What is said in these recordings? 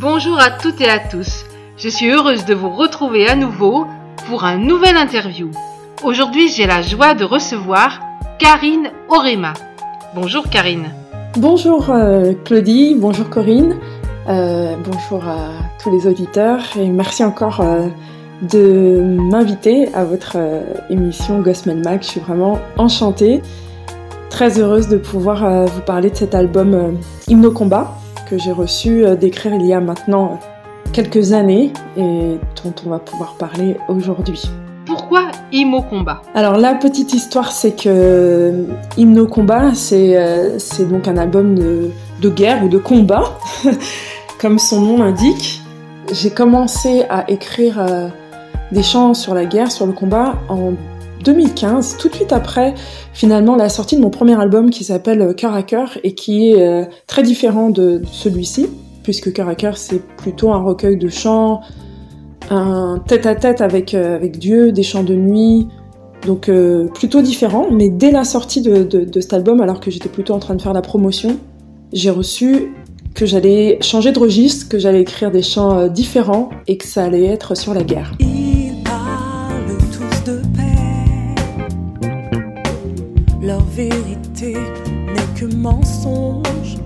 Bonjour à toutes et à tous. Je suis heureuse de vous retrouver à nouveau pour un nouvel interview. Aujourd'hui, j'ai la joie de recevoir Karine Orema. Bonjour Karine. Bonjour euh, Claudie, bonjour Corinne, euh, bonjour à tous les auditeurs et merci encore euh, de m'inviter à votre émission Gospel Mag. Je suis vraiment enchantée, très heureuse de pouvoir vous parler de cet album Hymno Combat que j'ai reçu d'écrire il y a maintenant quelques années et dont on va pouvoir parler aujourd'hui. Pourquoi Hymno Combat Alors la petite histoire c'est que Hymno Combat c'est donc un album de, de, guerre ou de combat comme son nom l'indique. J'ai commencé à écrire des chants sur la guerre, sur le combat en 2015, tout de suite après finalement la sortie de mon premier album qui s'appelle Cœur à cœur et qui est euh, très différent de, celui-ci, puisque Cœur à cœur c'est plutôt un recueil de chants, un tête-à-tête avec, euh, avec Dieu, des chants de nuit, donc euh, plutôt différent. Mais dès la sortie de, de cet album, alors que j'étais plutôt en train de faire la promotion, j'ai reçu que j'allais changer de registre, que j'allais écrire des chants différents et que ça allait être sur la guerre. Vérité n'est que mensonge.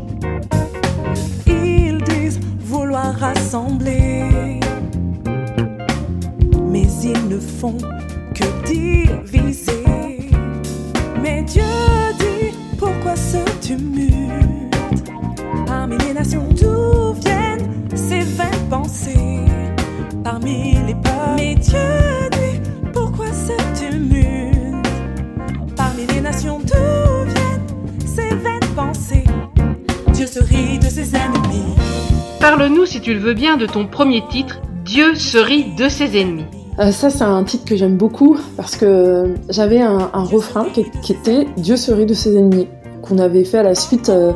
Ils disent vouloir rassembler, mais ils ne font que diviser. Mais Dieu dit pourquoi ce tumulte? Parmi les nations d'où viennent ces vaines pensées? Parmi les peuples. Mais Dieu de ses ennemis. Parle-nous, si tu le veux bien, de ton premier titre, Dieu se rit de ses ennemis. Euh, ça, c'est un titre que j'aime beaucoup parce que j'avais un, refrain qui, était Dieu se rit de ses ennemis, qu'on avait fait à la suite euh,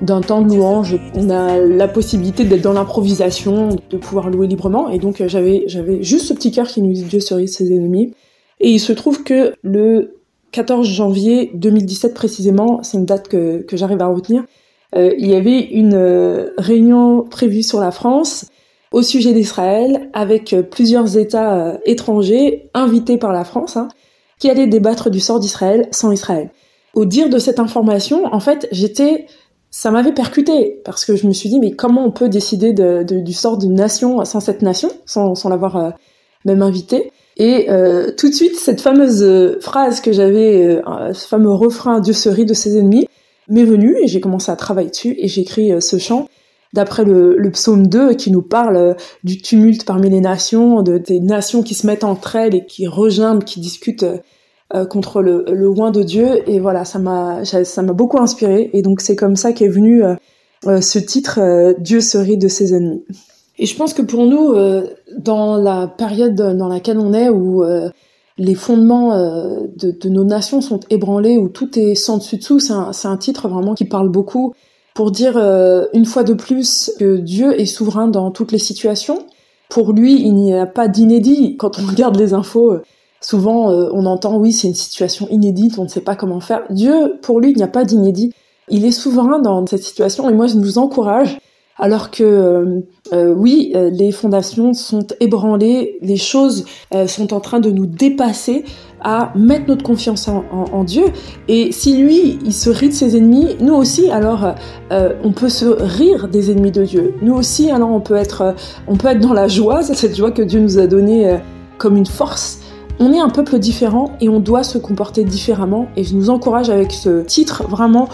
d'un temps de louange. On a la possibilité d'être dans l'improvisation, de pouvoir louer librement, et donc euh, j'avais, j'avais juste ce petit cœur qui nous dit Dieu se rit de ses ennemis. Et il se trouve que le 14 janvier 2017 précisément, c'est une date que, que j'arrive à retenir, euh, il y avait une euh, réunion prévue sur la France au sujet d'Israël avec euh, plusieurs États étrangers invités par la France hein, qui allaient débattre du sort d'Israël sans Israël. Au dire de cette information, en fait, j'étais, ça m'avait percuté parce que je me suis dit mais comment on peut décider de, du sort d'une nation sans cette nation, sans, sans l'avoir même invité et tout de suite, cette fameuse phrase que j'avais, ce fameux refrain Dieu se rit de ses ennemis, m'est venu et j'ai commencé à travailler dessus et j'ai écrit euh, ce chant d'après le, psaume 2 qui nous parle euh, du tumulte parmi les nations, de, des nations qui se mettent entre elles et qui rejoignent, qui discutent euh, contre le, le loin de Dieu. Et voilà, ça m'a ça m'a beaucoup inspiré. Et donc c'est comme ça qu'est venu ce titre Dieu se rit de ses ennemis. Et je pense que pour nous, dans la période dans laquelle on est, où les fondements euh, de, nos nations sont ébranlés, où tout est sans dessus dessous. C'est un, titre vraiment qui parle beaucoup pour dire euh, une fois de plus que Dieu est souverain dans toutes les situations. Pour lui, il n'y a pas d'inédit. Quand on regarde les infos, euh, souvent on entend oui, c'est une situation inédite, on ne sait pas comment faire. Dieu, pour lui, il n'y a pas d'inédit. Il est souverain dans cette situation et moi je nous encourage alors que euh, euh, oui, euh, les fondations sont ébranlées, les choses sont en train de nous dépasser à mettre notre confiance en, Dieu. Et si lui, il se rit de ses ennemis, nous aussi, alors on peut se rire des ennemis de Dieu. Nous aussi, alors on peut être, on peut être dans la joie, c'est cette joie que Dieu nous a donnée comme une force. On est un peuple différent et on doit se comporter différemment. Et je nous encourage avec ce titre vraiment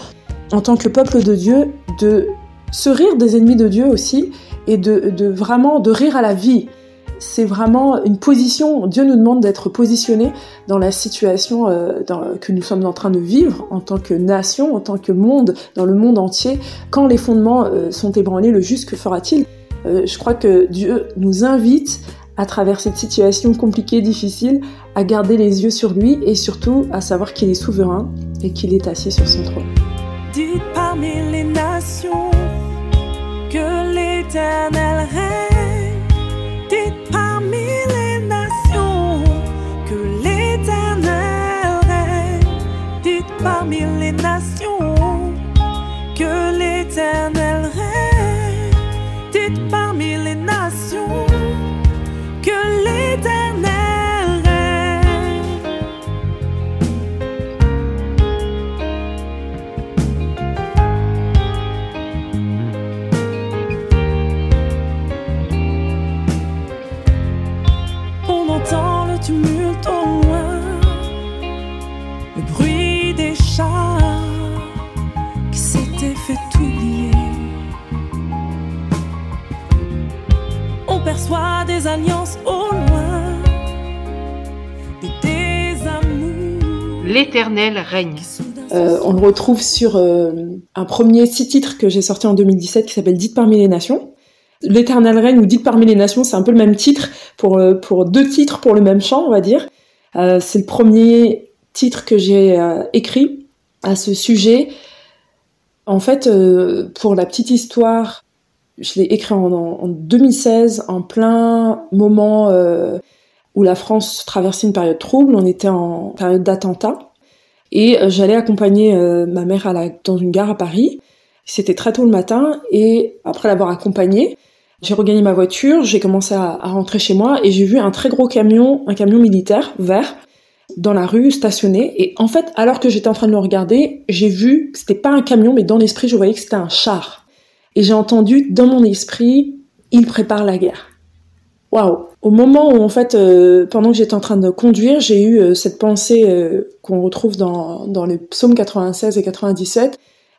en tant que peuple de Dieu de se rire des ennemis de Dieu aussi et de, vraiment de rire à la vie. C'est vraiment une position, Dieu nous demande d'être positionné dans la situation euh, que nous sommes en train de vivre en tant que nation, en tant que monde, dans le monde entier. Quand les fondements euh, sont ébranlés, le juste que fera-t-il? Euh, Je crois que Dieu nous invite à travers cette situation compliquée, difficile, à garder les yeux sur lui et surtout à savoir qu'il est souverain et qu'il est assis sur son trône. L'éternel règne. On perçoit des alliances au loin et des amours. L'Éternel règne. Euh, on le retrouve sur euh, un premier six titres que j'ai sorti en 2017 qui s'appelle Dites parmi les nations. L'éternel règne ou Dites parmi les nations, c'est un peu le même titre pour, euh, pour deux titres pour le même chant, on va dire. Euh, c'est le premier titre que j'ai euh, écrit à ce sujet. En fait, euh, pour la petite histoire, je l'ai écrit en, en 2016, en plein moment euh, où la France traversait une période trouble. On était en période d'attentat. Et euh, j'allais accompagner euh, ma mère dans une gare à Paris. C'était très tôt le matin et après l'avoir accompagnée, j'ai regagné ma voiture, j'ai commencé à, à, rentrer chez moi et j'ai vu un très gros camion, un camion militaire vert, dans la rue stationné. Et en fait, alors que j'étais en train de le regarder, j'ai vu que c'était pas un camion, mais dans l'esprit, je voyais que c'était un char. Et j'ai entendu dans mon esprit, il prépare la guerre. Waouh Au moment où en fait, euh, pendant que j'étais en train de conduire, j'ai eu euh, cette pensée euh, qu'on retrouve dans, dans les psaumes 96 et 97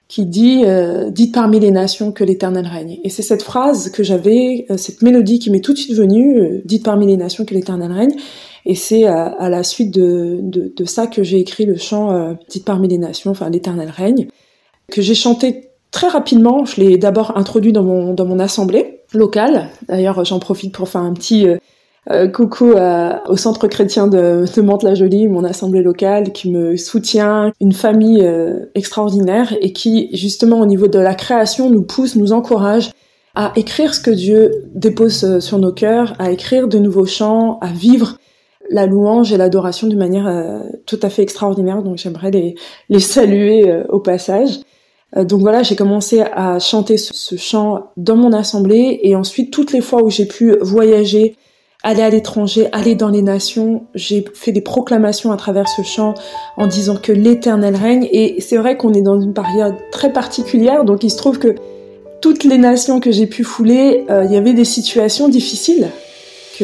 qui dit dites parmi les nations que l'Éternel règne. Et c'est cette phrase que j'avais, cette mélodie qui m'est tout de suite venue, dites parmi les nations que l'Éternel règne. Et c'est à, la suite de, de, de ça que j'ai écrit le chant dites parmi les nations, enfin l'Éternel règne, que j'ai chanté très rapidement. Je l'ai d'abord introduit dans mon dans mon assemblée locale. D'ailleurs, j'en profite pour faire un petit euh, coucou à, au centre chrétien de, de Mantes-la-Jolie, mon assemblée locale, qui me soutient, une famille euh, extraordinaire et qui, justement, au niveau de la création, nous pousse, nous encourage à écrire ce que Dieu dépose euh, sur nos cœurs, à écrire de nouveaux chants, à vivre la louange et l'adoration d'une manière euh, tout à fait extraordinaire. Donc j'aimerais les, les saluer euh, au passage. Donc voilà, j'ai commencé à chanter ce, ce chant dans mon assemblée et ensuite toutes les fois où j'ai pu voyager, aller à l'étranger, aller dans les nations. J'ai fait des proclamations à travers ce chant en disant que l'Éternel règne. Et c'est vrai qu'on est dans une période très particulière, donc il se trouve que toutes les nations que j'ai pu fouler, euh, il y avait des situations difficiles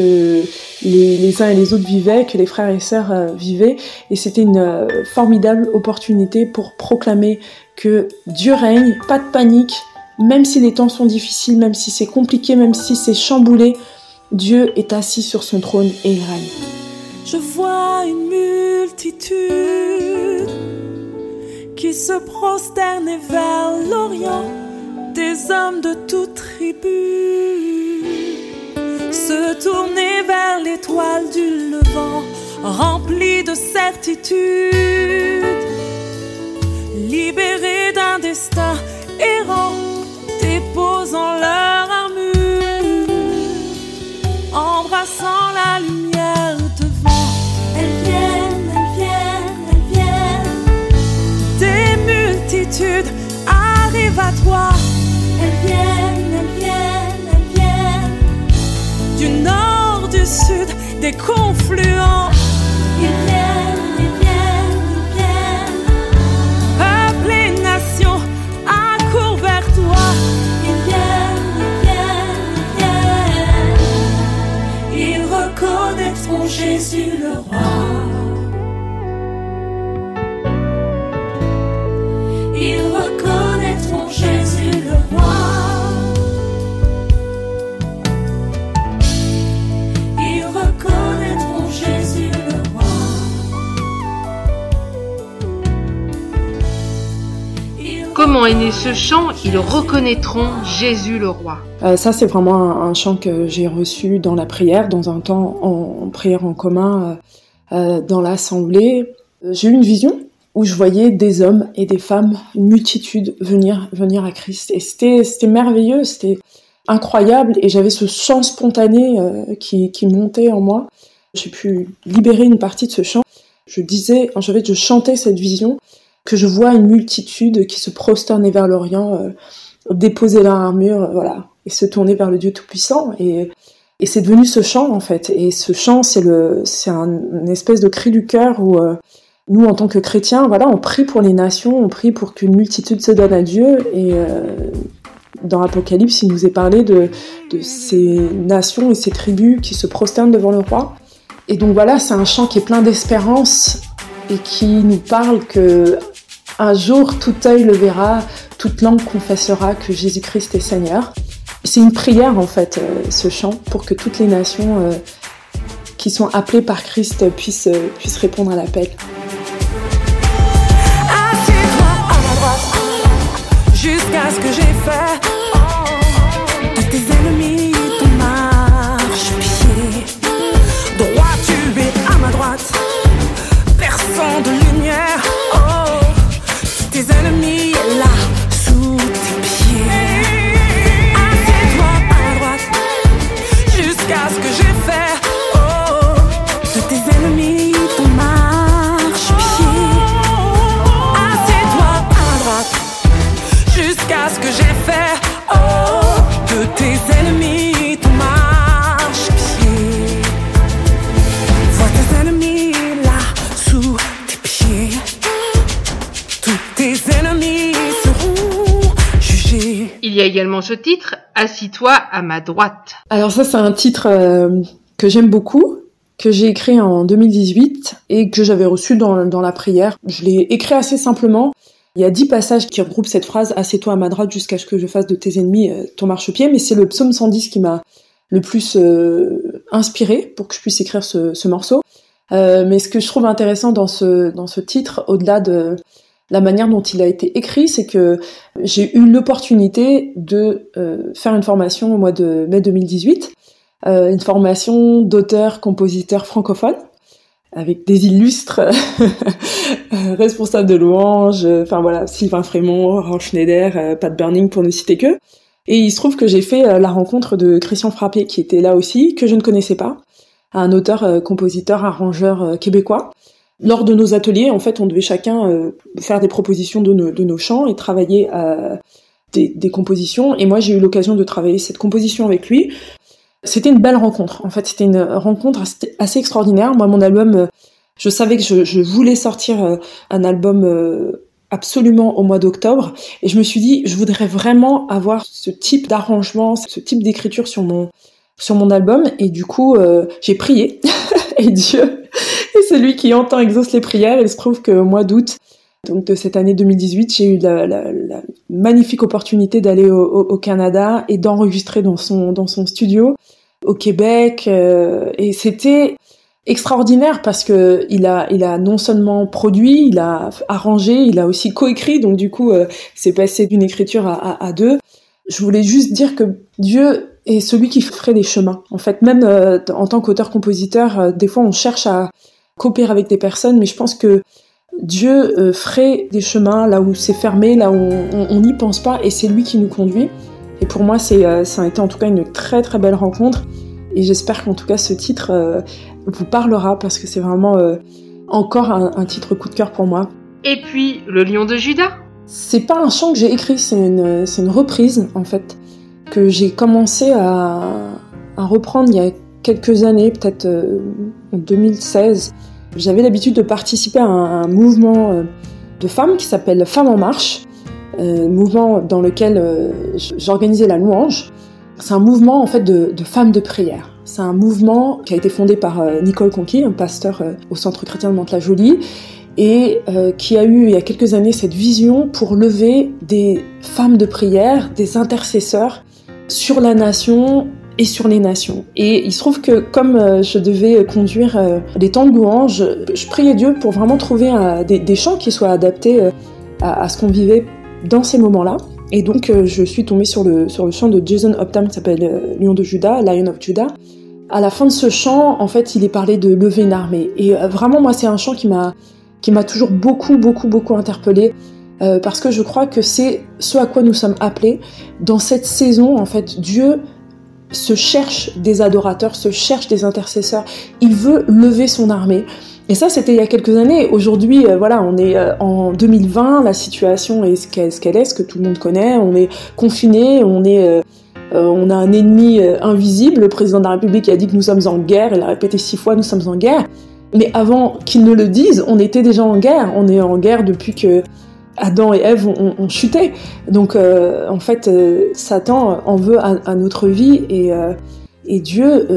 les, uns et les autres vivaient, que les frères et sœurs euh, vivaient. Et c'était une euh, formidable opportunité pour proclamer que Dieu règne, pas de panique, même si les temps sont difficiles, même si c'est compliqué, même si c'est chamboulé, Dieu est assis sur son trône et il règne. Je vois une multitude qui se prosterne vers l'Orient, des hommes de toute tribu, se tourner vers l'étoile du levant, remplis de certitude, libérés d'un destin errant, déposant leur embrassant la lumière devant. Elles viennent, elles viennent, elles viennent. Des multitudes arrivent à toi. Elles viennent, Du nord, du sud, des confluents. Ce chant Ils reconnaîtront Jésus le roi. Euh, ça, c'est vraiment un, chant que j'ai reçu dans la prière, dans un temps en, prière en commun euh, euh, dans l'assemblée. J'ai eu une vision où je voyais des hommes et des femmes, une multitude venir venir à Christ. Et c'était c'était merveilleux, c'était incroyable. Et j'avais ce chant spontané qui, qui montait en moi. J'ai pu libérer une partie de ce chant. Je disais, en fait, je chantais cette vision que je vois une multitude qui se prosternait vers l'Orient, euh, déposer leur armure, euh, voilà, et se tourner vers le Dieu Tout-Puissant. Et, c'est devenu ce chant, en fait. Et ce chant, c'est le, c'est un, une espèce de cri du cœur où euh, nous, en tant que chrétiens, voilà, on prie pour les nations, on prie pour qu'une multitude se donne à Dieu. Et dans l'Apocalypse, il nous est parlé de ces nations et ces tribus qui se prosternent devant le roi. Et donc voilà, c'est un chant qui est plein d'espérance et qui nous parle que un jour tout œil le verra, toute langue confessera que Jésus-Christ est Seigneur. C'est une prière en fait, euh, ce chant, pour que toutes les nations euh, qui sont appelées par Christ puissent, euh, répondre à l'appel. Ce titre, Assis-toi à ma droite. Alors ça c'est un titre euh, que j'aime beaucoup, que j'ai écrit en 2018 et que j'avais reçu dans, la prière. Je l'ai écrit assez simplement. Il y a dix passages qui regroupent cette phrase « Assieds-toi à ma droite jusqu'à ce que je fasse de tes ennemis euh, ton marchepied », mais c'est le psaume 110 qui m'a le plus euh, inspiré pour que je puisse écrire ce, ce morceau. Mais ce que je trouve intéressant dans ce titre, au-delà de la manière dont il a été écrit, c'est que j'ai eu l'opportunité de euh, faire une formation au mois de mai 2018, euh, une formation d'auteur-compositeur francophone avec des illustres responsables de louanges, enfin voilà, Sylvain Frémont, Orange Schneider, euh, Pat Burning pour ne citer que. Et il se trouve que j'ai fait la rencontre de Christian Frappier qui était là aussi, que je ne connaissais pas, un auteur, compositeur, arrangeur euh, québécois. Lors de nos ateliers, en fait, on devait chacun euh, faire des propositions de nos, chants et travailler euh, des, compositions. Et moi, j'ai eu l'occasion de travailler cette composition avec lui. C'était une belle rencontre. En fait, c'était une rencontre assez- extraordinaire. Moi, mon album, euh, je savais que je, voulais sortir un album absolument au mois d'octobre. Et je me suis dit, je voudrais vraiment avoir ce type d'arrangement, ce type d'écriture sur mon sur mon album. Et du coup, j'ai prié. et Dieu celui qui entend exauce les prières. Et il se trouve qu'au mois d'août, donc de cette année 2018, j'ai eu la, magnifique opportunité d'aller au, Canada et d'enregistrer dans son dans son studio au Québec. euh, et c'était extraordinaire parce que il a il a non seulement produit, il a arrangé, il a aussi coécrit. Donc du coup, euh, c'est passé d'une écriture à, deux. Je voulais juste dire que Dieu est celui qui ferait les chemins. En fait, même euh, en tant qu'auteur-compositeur, des fois on cherche à coopérer avec des personnes, mais je pense que Dieu euh, ferait des chemins là où c'est fermé, là où on- n'y pense pas, et c'est lui qui nous conduit. Et pour moi, c'est, euh, ça a été en tout cas une très très belle rencontre. Et j'espère qu'en tout cas ce titre euh, vous parlera parce que c'est vraiment euh, encore un, un titre coup de cœur pour moi. Et puis, le lion de Judas. C'est pas un chant que j'ai écrit, c'est une, c'est une reprise en fait que j'ai commencé à, à reprendre il y a quelques années, peut-être euh, en 2016. J'avais l'habitude de participer à un, mouvement euh, de femmes qui s'appelle Femmes en Marche, euh, mouvement dans lequel j'organisais la louange. C'est un mouvement en fait de, de femmes de prière. C'est un mouvement qui a été fondé par Nicole Conqui, un pasteur au Centre chrétien de Mantes-la-Jolie, et qui a eu il y a quelques années cette vision pour lever des femmes de prière, des intercesseurs sur la nation et sur les nations. Et il se trouve que comme euh, je devais conduire euh, des temps de louange, je priais Dieu pour vraiment trouver euh, des, chants qui soient adaptés euh, à, ce qu'on vivait dans ces moments-là. Et donc euh, je suis tombée sur le, sur le chant de Jason Optam qui s'appelle euh, Lion de Judas, Lion of Judah. À la fin de ce chant, en fait, il est parlé de lever une armée. Et euh, vraiment, moi, c'est un chant qui m'a qui m'a toujours beaucoup, beaucoup, beaucoup interpellée. euh, parce que je crois que c'est ce à quoi nous sommes appelés. Dans cette saison, en fait, Dieu se cherche des adorateurs, se cherche des intercesseurs. Il veut lever son armée. Et ça, c'était il y a quelques années. Aujourd'hui, euh, voilà, on est euh, en 2020, la situation est ce qu'elle est, ce que tout le monde connaît. On est confiné, on est, euh, on a un ennemi invisible. Le président de la République a dit que nous sommes en guerre. Il a répété six fois, nous sommes en guerre. Mais avant qu'ils ne le disent, on était déjà en guerre. On est en guerre depuis que Adam et Ève ont, chuté. Donc, euh, en fait, euh, Satan en veut à, notre vie et, euh, Dieu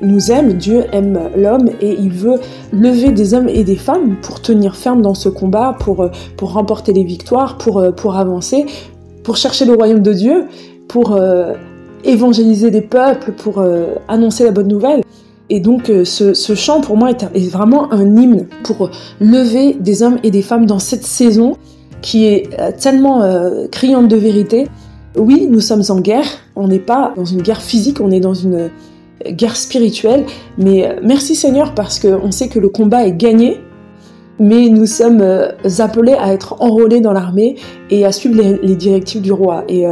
nous aime, Dieu aime l'homme et il veut lever des hommes et des femmes pour tenir ferme dans ce combat, pour, pour remporter les victoires, pour, pour avancer, pour chercher le royaume de Dieu, pour évangéliser des peuples, pour annoncer la bonne nouvelle. Et donc ce, ce, chant pour moi est, vraiment un hymne pour lever des hommes et des femmes dans cette saison qui est euh, tellement euh, criante de vérité. Oui, nous sommes en guerre, on n'est pas dans une guerre physique, on est dans une guerre spirituelle, mais merci Seigneur parce qu'on sait que le combat est gagné, mais nous sommes appelés à être enrôlés dans l'armée et à suivre les, directives du roi. Et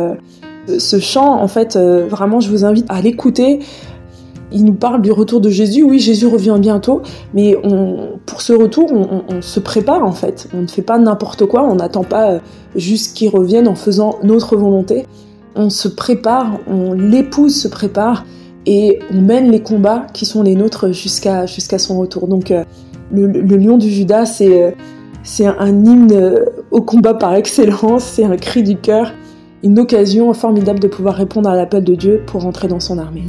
euh, ce chant, en fait, euh, vraiment, je vous invite à l'écouter. Il nous parle du retour de Jésus. Oui, Jésus revient bientôt, mais pour ce retour, on, se prépare en fait. On ne fait pas n'importe quoi. On n'attend pas euh, juste qu'il revienne en faisant notre volonté. On se prépare, on l'épouse se prépare et on mène les combats qui sont les nôtres jusqu'à son retour. Donc euh, le, lion du Judas, c'est c'est un hymne au combat par excellence. C'est un cri du cœur une occasion formidable de pouvoir répondre à l'appel de Dieu pour entrer dans son armée.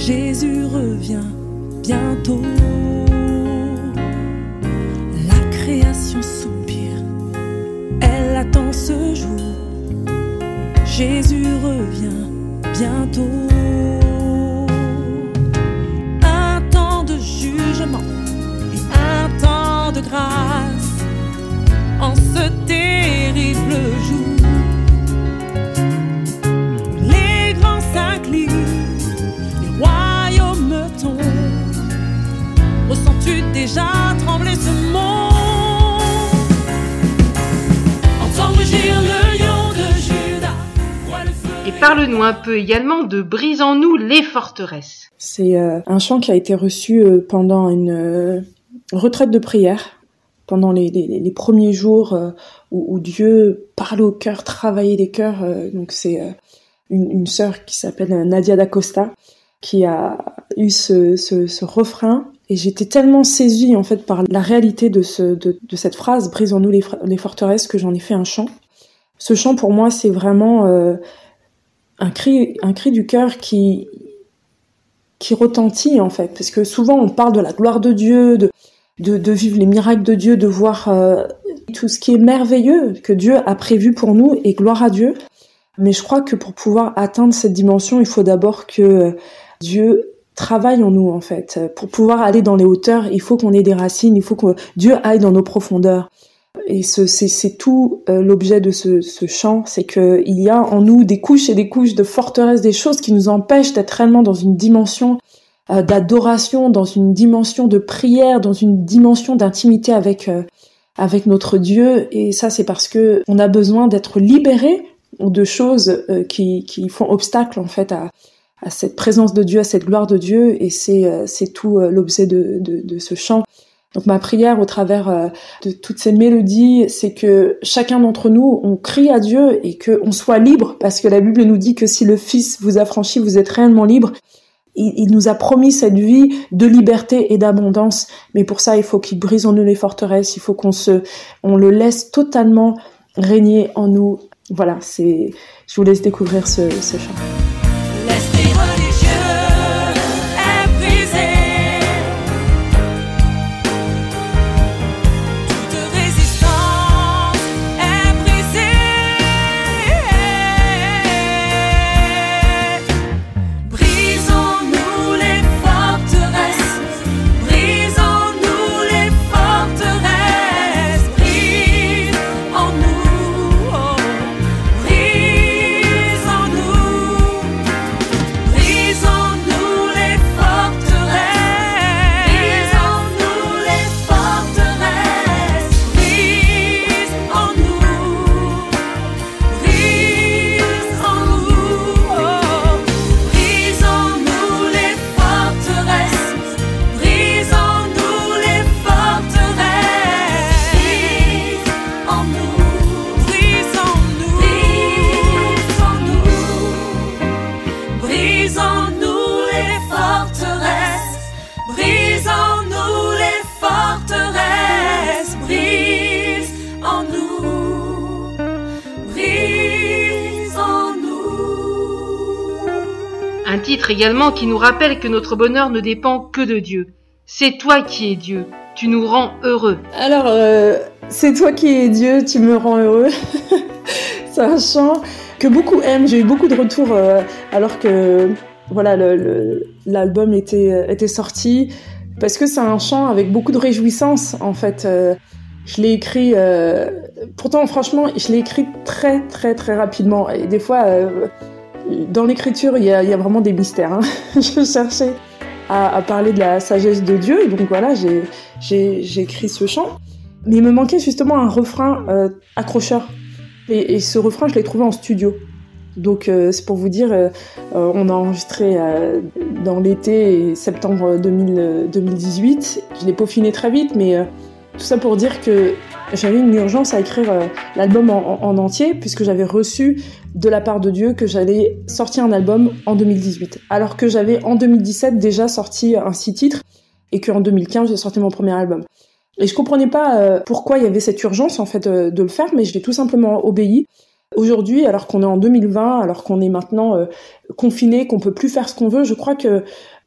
Jésus revient bientôt. La création soupire, elle attend ce jour. Jésus revient bientôt. Un temps de jugement et un temps de grâce en ce terrible jour. Ressens-tu déjà trembler ce monde Entends rugir le lion de Judas. Et parle-nous un peu également de Brisons-nous les forteresses. C'est euh, un chant qui a été reçu euh, pendant une euh, retraite de prière pendant les, les, les premiers jours euh, où, où, Dieu parlait au cœur, travaillait les cœurs. Euh, donc c'est euh, une, une sœur qui s'appelle Nadia d'Acosta qui a eu ce, ce, ce refrain et j'étais tellement saisie en fait par la réalité de, ce, cette phrase brisons-nous les, les, forteresses que j'en ai fait un chant. Ce chant pour moi c'est vraiment un cri un cri du cœur qui qui retentit en fait parce que souvent on parle de la gloire de Dieu de de, vivre les miracles de Dieu, de voir euh, tout ce qui est merveilleux que Dieu a prévu pour nous et gloire à Dieu. Mais je crois que pour pouvoir atteindre cette dimension, il faut d'abord que Dieu travaille en nous en fait. Pour pouvoir aller dans les hauteurs, il faut qu'on ait des racines, il faut que Dieu aille dans nos profondeurs. Et c'est tout euh, l'objet de ce, chant, c'est qu'il y a en nous des couches et des couches de forteresse, des choses qui nous empêchent d'être réellement dans une dimension euh, d'adoration, dans une dimension de prière, dans une dimension d'intimité avec euh, avec notre Dieu. Et ça, c'est parce que on a besoin d'être libéré de choses qui qui font obstacle en fait à à cette présence de Dieu, à cette gloire de Dieu. Et c'est c'est tout l'objet de, de de ce chant. Donc ma prière au travers de toutes ces mélodies, c'est que chacun d'entre nous, on crie à Dieu et que on soit libre, parce que la Bible nous dit que si le Fils vous affranchit, vous êtes réellement libre il, il, nous a promis cette vie de liberté et d'abondance, mais pour ça, il faut qu'il brise en nous les forteresses, il faut qu'on se, on le laisse totalement régner en nous. Voilà, c'est, je vous laisse découvrir ce, ce chant. Également qui nous rappelle que notre bonheur ne dépend que de Dieu. C'est toi qui es Dieu. Tu nous rends heureux. Alors, euh, C'est toi qui es Dieu, tu me rends heureux. c'est un chant que beaucoup aiment. J'ai eu beaucoup de retours euh, alors que voilà l'album était était sorti parce que c'est un chant avec beaucoup de réjouissance en fait. Euh, je l'ai écrit, euh, pourtant franchement, je l'ai écrit très très très rapidement et des fois dans l'écriture il y a, vraiment des mystères. Hein. je cherchais à, parler de la sagesse de Dieu donc voilà j'ai écrit ce chant. Mais il me manquait justement un refrain accrocheur et, et, ce refrain, je l'ai trouvé en studio. Donc euh, c'est pour vous dire, euh, euh, on a enregistré dans l'été septembre 2000, 2018. Je l'ai peaufiné très vite, mais tout ça pour dire que j'avais une urgence à écrire l'album en, en, entier, puisque j'avais reçu de la part de Dieu que j'allais sortir un album en 2018. Alors que j'avais en 2017 déjà sorti un six titres, et qu'en 2015 j'ai sorti mon premier album. Et je comprenais pas euh, pourquoi il y avait cette urgence en fait euh, de le faire, mais je l'ai tout simplement obéi. Aujourd'hui, alors qu'on est en 2020, alors qu'on est maintenant euh, confiné, qu'on peut plus faire ce qu'on veut, je crois que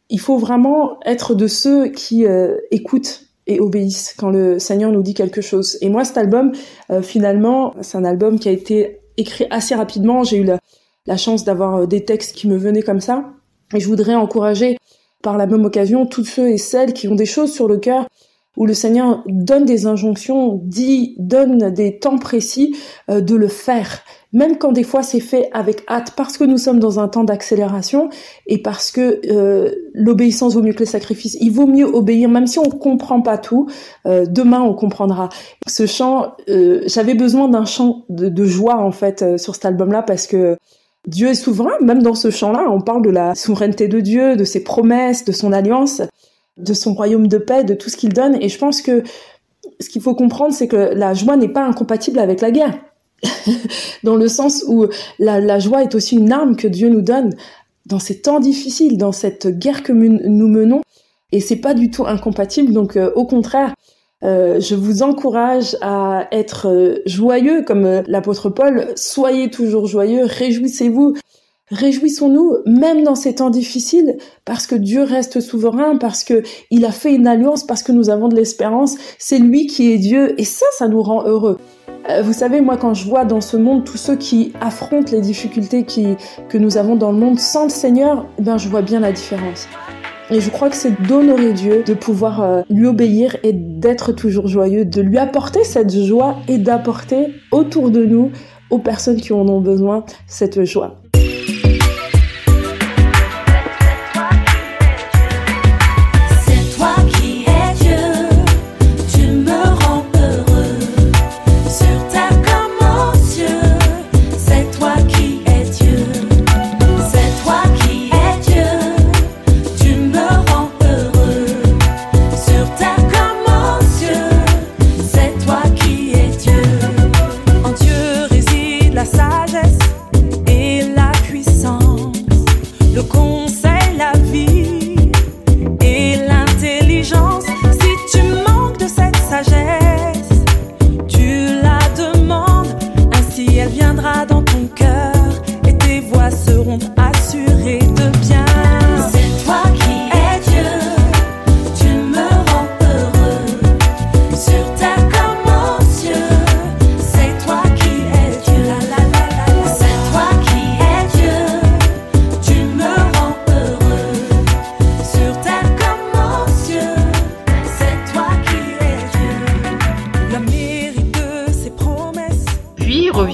il faut vraiment être de ceux qui écoutent et obéissent quand le Seigneur nous dit quelque chose. Et moi, cet album, finalement, c'est un album qui a été écrit assez rapidement. J'ai eu la, la chance d'avoir des textes qui me venaient comme ça. Et je voudrais encourager par la même occasion tous ceux et celles qui ont des choses sur le cœur où le Seigneur donne des injonctions, dit, donne des temps précis euh, de le faire. Même quand des fois c'est fait avec hâte, parce que nous sommes dans un temps d'accélération et parce que euh, l'obéissance vaut mieux que le sacrifice. Il vaut mieux obéir, même si on comprend pas tout. Euh, demain on comprendra. Ce chant, j'avais besoin d'un chant de, de, joie en fait sur cet album-là parce que Dieu est souverain. Même dans ce chant-là, on parle de la souveraineté de Dieu, de ses promesses, de son alliance de son royaume de paix, de tout ce qu'il donne. Et je pense que ce qu'il faut comprendre, c'est que la joie n'est pas incompatible avec la guerre. dans le sens où la, joie est aussi une arme que Dieu nous donne dans ces temps difficiles, dans cette guerre que nous menons. Et c'est pas du tout incompatible. Donc, euh, au contraire, euh, je vous encourage à être euh, joyeux, comme l'apôtre Paul. Soyez toujours joyeux, réjouissez-vous. Réjouissons-nous, même dans ces temps difficiles, parce que Dieu reste souverain, parce que il a fait une alliance, parce que nous avons de l'espérance. C'est lui qui est Dieu, et ça, ça nous rend heureux. Euh, vous savez, moi, quand je vois dans ce monde tous ceux qui affrontent les difficultés que nous avons dans le monde sans le Seigneur, eh ben, je vois bien la différence. Et je crois que c'est d'honorer Dieu, de pouvoir euh, lui obéir et d'être toujours joyeux, de lui apporter cette joie et d'apporter autour de nous, aux personnes qui en ont besoin, cette joie.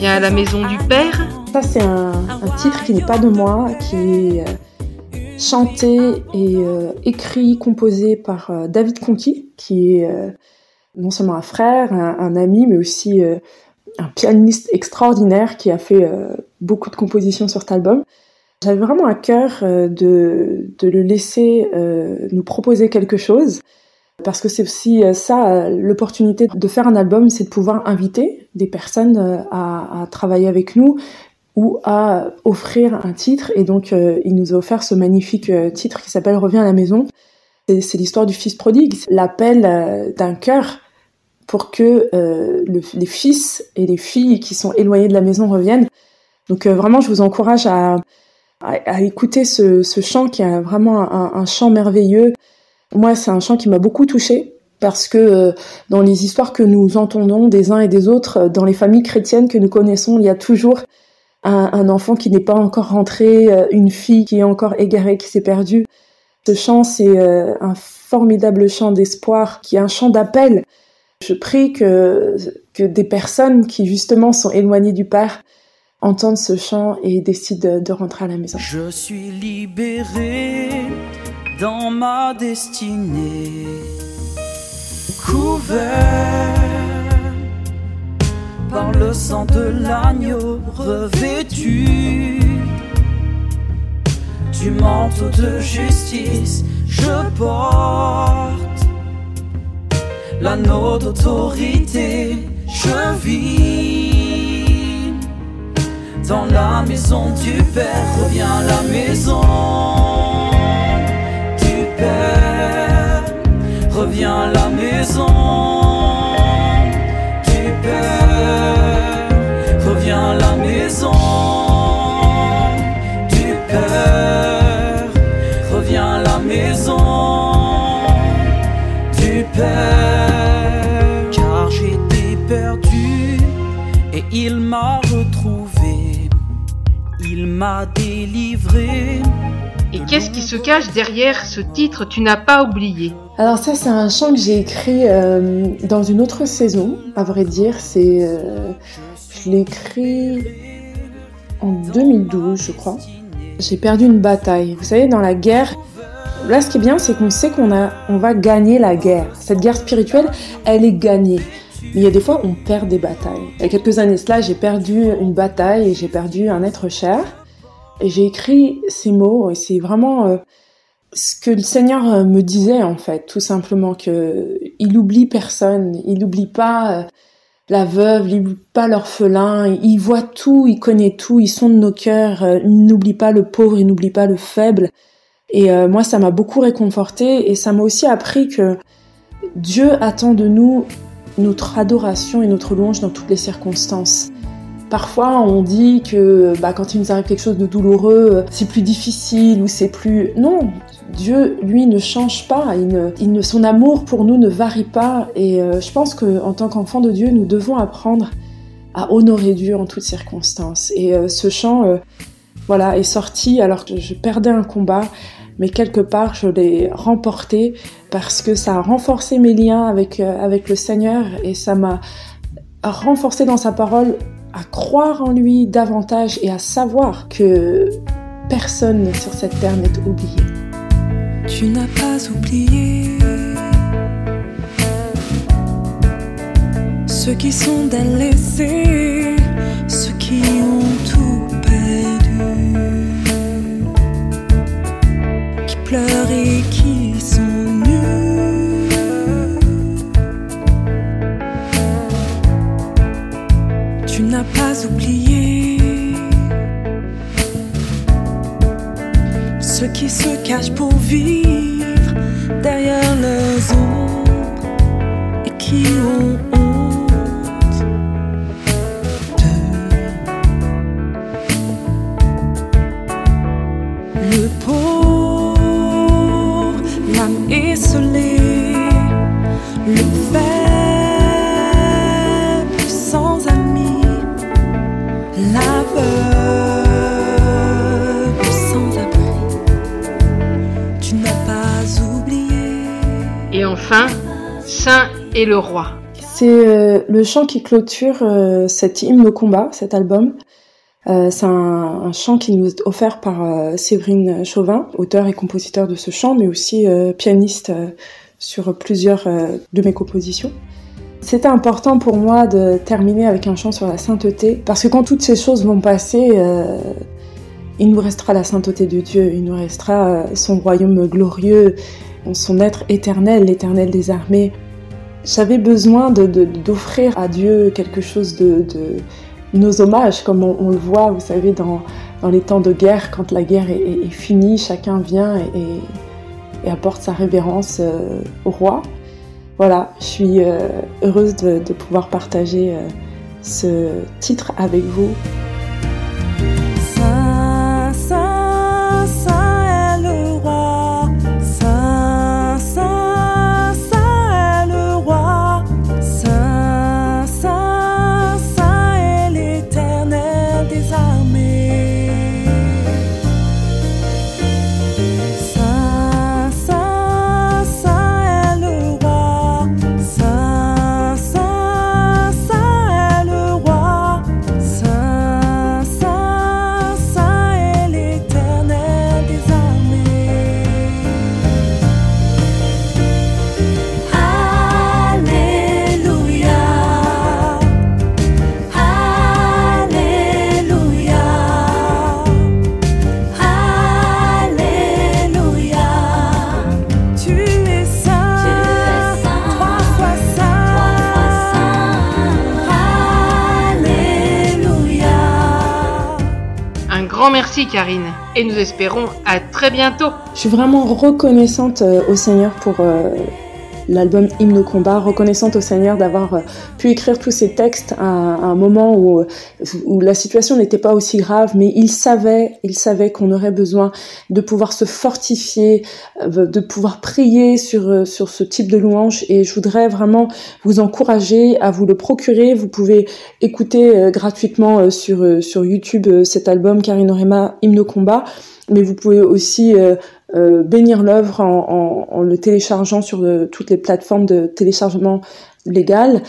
À la maison du Père. Ça, c'est un, titre qui n'est pas de moi, qui est euh, chanté et euh, écrit, composé par euh, David Conti, qui est non seulement un frère, un, ami, mais aussi un pianiste extraordinaire qui a fait beaucoup de compositions sur cet album. J'avais vraiment à cœur de, de le laisser nous proposer quelque chose. Parce que c'est aussi euh, ça, euh, l'opportunité de faire un album, c'est de pouvoir inviter des personnes euh, à, travailler avec nous ou à offrir un titre. Et donc, il nous a offert ce magnifique titre qui s'appelle Reviens à la maison. C'est l'histoire du fils prodigue, l'appel d'un cœur pour que les fils et les filles qui sont éloignés de la maison reviennent. Donc vraiment, je vous encourage à, écouter ce, chant qui est vraiment un chant merveilleux. Moi, c'est un chant qui m'a beaucoup touchée parce que euh, dans les histoires que nous entendons des uns et des autres, euh, dans les familles chrétiennes que nous connaissons, il y a toujours un, enfant qui n'est pas encore rentré, euh, une fille qui est encore égarée, qui s'est perdue. Ce chant, c'est un formidable chant d'espoir, qui est un chant d'appel. Je prie que, que des personnes qui justement sont éloignées du Père entendent ce chant et décident de rentrer à la maison. Je suis libéré dans ma destinée, couvert par le sang de l'agneau, revêtu. Du manteau de justice, je porte l'anneau d'autorité, je vis dans la maison du Père, reviens la maison Père, reviens la maison. Du Père, reviens la maison. Du Père, reviens la maison. Du Père, car j'étais perdu et il m'a retrouvé, il m'a délivré. Qu'est-ce qui se cache derrière ce titre Tu n'as pas oublié Alors ça, c'est un chant que j'ai écrit euh, dans une autre saison, à vrai dire. C'est, euh, je l'ai écrit en 2012, je crois. J'ai perdu une bataille. Vous savez, dans la guerre, là, ce qui est bien, c'est qu'on sait qu'on a, on va gagner la guerre. Cette guerre spirituelle, elle est gagnée. Il y a des fois, on perd des batailles. Il y a quelques années cela, j'ai perdu une bataille et j'ai perdu un être cher. J'ai écrit ces mots et c'est vraiment euh, ce que le Seigneur euh, me disait en fait, tout simplement que il oublie personne, il n'oublie pas euh, la veuve, il n'oublie pas l'orphelin, il voit tout, il connaît tout, il sonde nos cœurs, il n'oublie pas le pauvre, il n'oublie pas le faible. Et moi, ça m'a beaucoup réconforté et ça m'a aussi appris que Dieu attend de nous notre adoration et notre louange dans toutes les circonstances. Parfois, on dit que bah, quand il nous arrive quelque chose de douloureux, euh, c'est plus difficile ou c'est plus... Non, Dieu, lui, ne change pas. Son amour pour nous ne varie pas. Et euh, je pense que en tant qu'enfant de Dieu, nous devons apprendre à honorer Dieu en toutes circonstances. Et euh, ce chant, voilà, est sorti alors que je perdais un combat, mais quelque part, je l'ai remporté parce que ça a renforcé mes liens avec le Seigneur et ça m'a renforcé dans sa parole à croire en lui davantage et à savoir que personne sur cette terre n'est oublié. Tu n'as pas oublié ceux qui sont délaissés, ceux qui ont tout perdu, qui pleurent et qui N'as pas oublié. Ceux qui se cachent pour vivre derrière leurs ombres et qui ont Le roi. C'est euh, le chant qui clôture euh, cet hymne au combat, cet album. Euh, c'est un, chant qui nous est offert par Séverine Chauvin, auteur et compositeur de ce chant, mais aussi pianiste sur plusieurs de mes compositions. C'était important pour moi de terminer avec un chant sur la sainteté, parce que quand toutes ces choses vont passer, il nous restera la sainteté de Dieu, il nous restera son royaume glorieux, son être éternel, l'éternel des armées. J'avais besoin d'offrir à Dieu quelque chose de, nos hommages, comme on, le voit, vous savez, dans, les temps de guerre, quand la guerre est, finie, chacun vient et, apporte sa révérence euh, au roi. Voilà, je suis euh, heureuse de, de pouvoir partager euh, ce titre avec vous. Merci Karine et nous espérons à très bientôt. Je suis vraiment reconnaissante euh, au Seigneur pour euh, l'album Hymne au combat, reconnaissante au Seigneur d'avoir euh, pu écrire tous ces textes à, un moment où, la situation n'était pas aussi grave, mais il savait, il savait qu'on aurait besoin de pouvoir se fortifier, euh, de pouvoir prier sur, euh, sur ce type de louange et je voudrais vraiment vous encourager à vous le procurer. Vous pouvez écouter gratuitement sur, sur YouTube cet album Karine Orema Hymne au combat, mais vous pouvez aussi euh, bénir l'œuvre en, le téléchargeant sur euh, toutes les plateformes de téléchargement légal.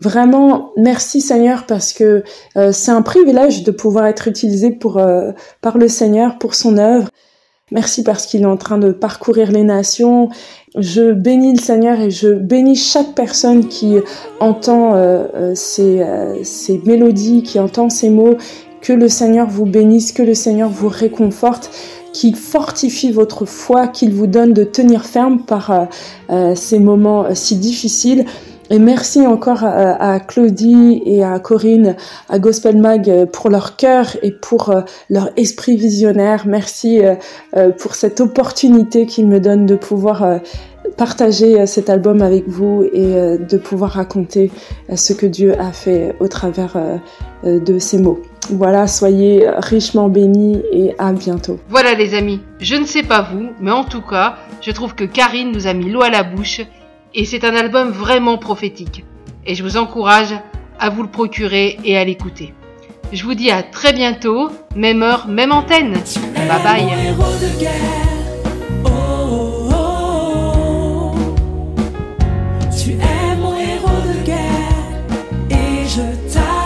Vraiment, merci Seigneur parce que euh, c'est un privilège de pouvoir être utilisé pour euh, par le Seigneur pour son œuvre. Merci parce qu'il est en train de parcourir les nations. Je bénis le Seigneur et je bénis chaque personne qui entend ces, ces mélodies, qui entend ces mots. Que le Seigneur vous bénisse, que le Seigneur vous réconforte, qu'il fortifie votre foi, qu'il vous donne de tenir ferme par euh, euh, ces moments euh, si difficiles. Et merci encore à, Claudie et à Corinne, à Gospel Mag pour leur cœur et pour leur esprit visionnaire. Merci pour cette opportunité qu'ils me donnent de pouvoir partager euh, cet album avec vous et euh, de pouvoir raconter euh, ce que Dieu a fait au travers de ces mots. Voilà, soyez richement bénis et à bientôt. Voilà les amis, je ne sais pas vous, mais en tout cas, je trouve que Karine nous a mis l'eau à la bouche et c'est un album vraiment prophétique. Et je vous encourage à vous le procurer et à l'écouter. Je vous dis à très bientôt, même heure, même antenne. Bye bye. Et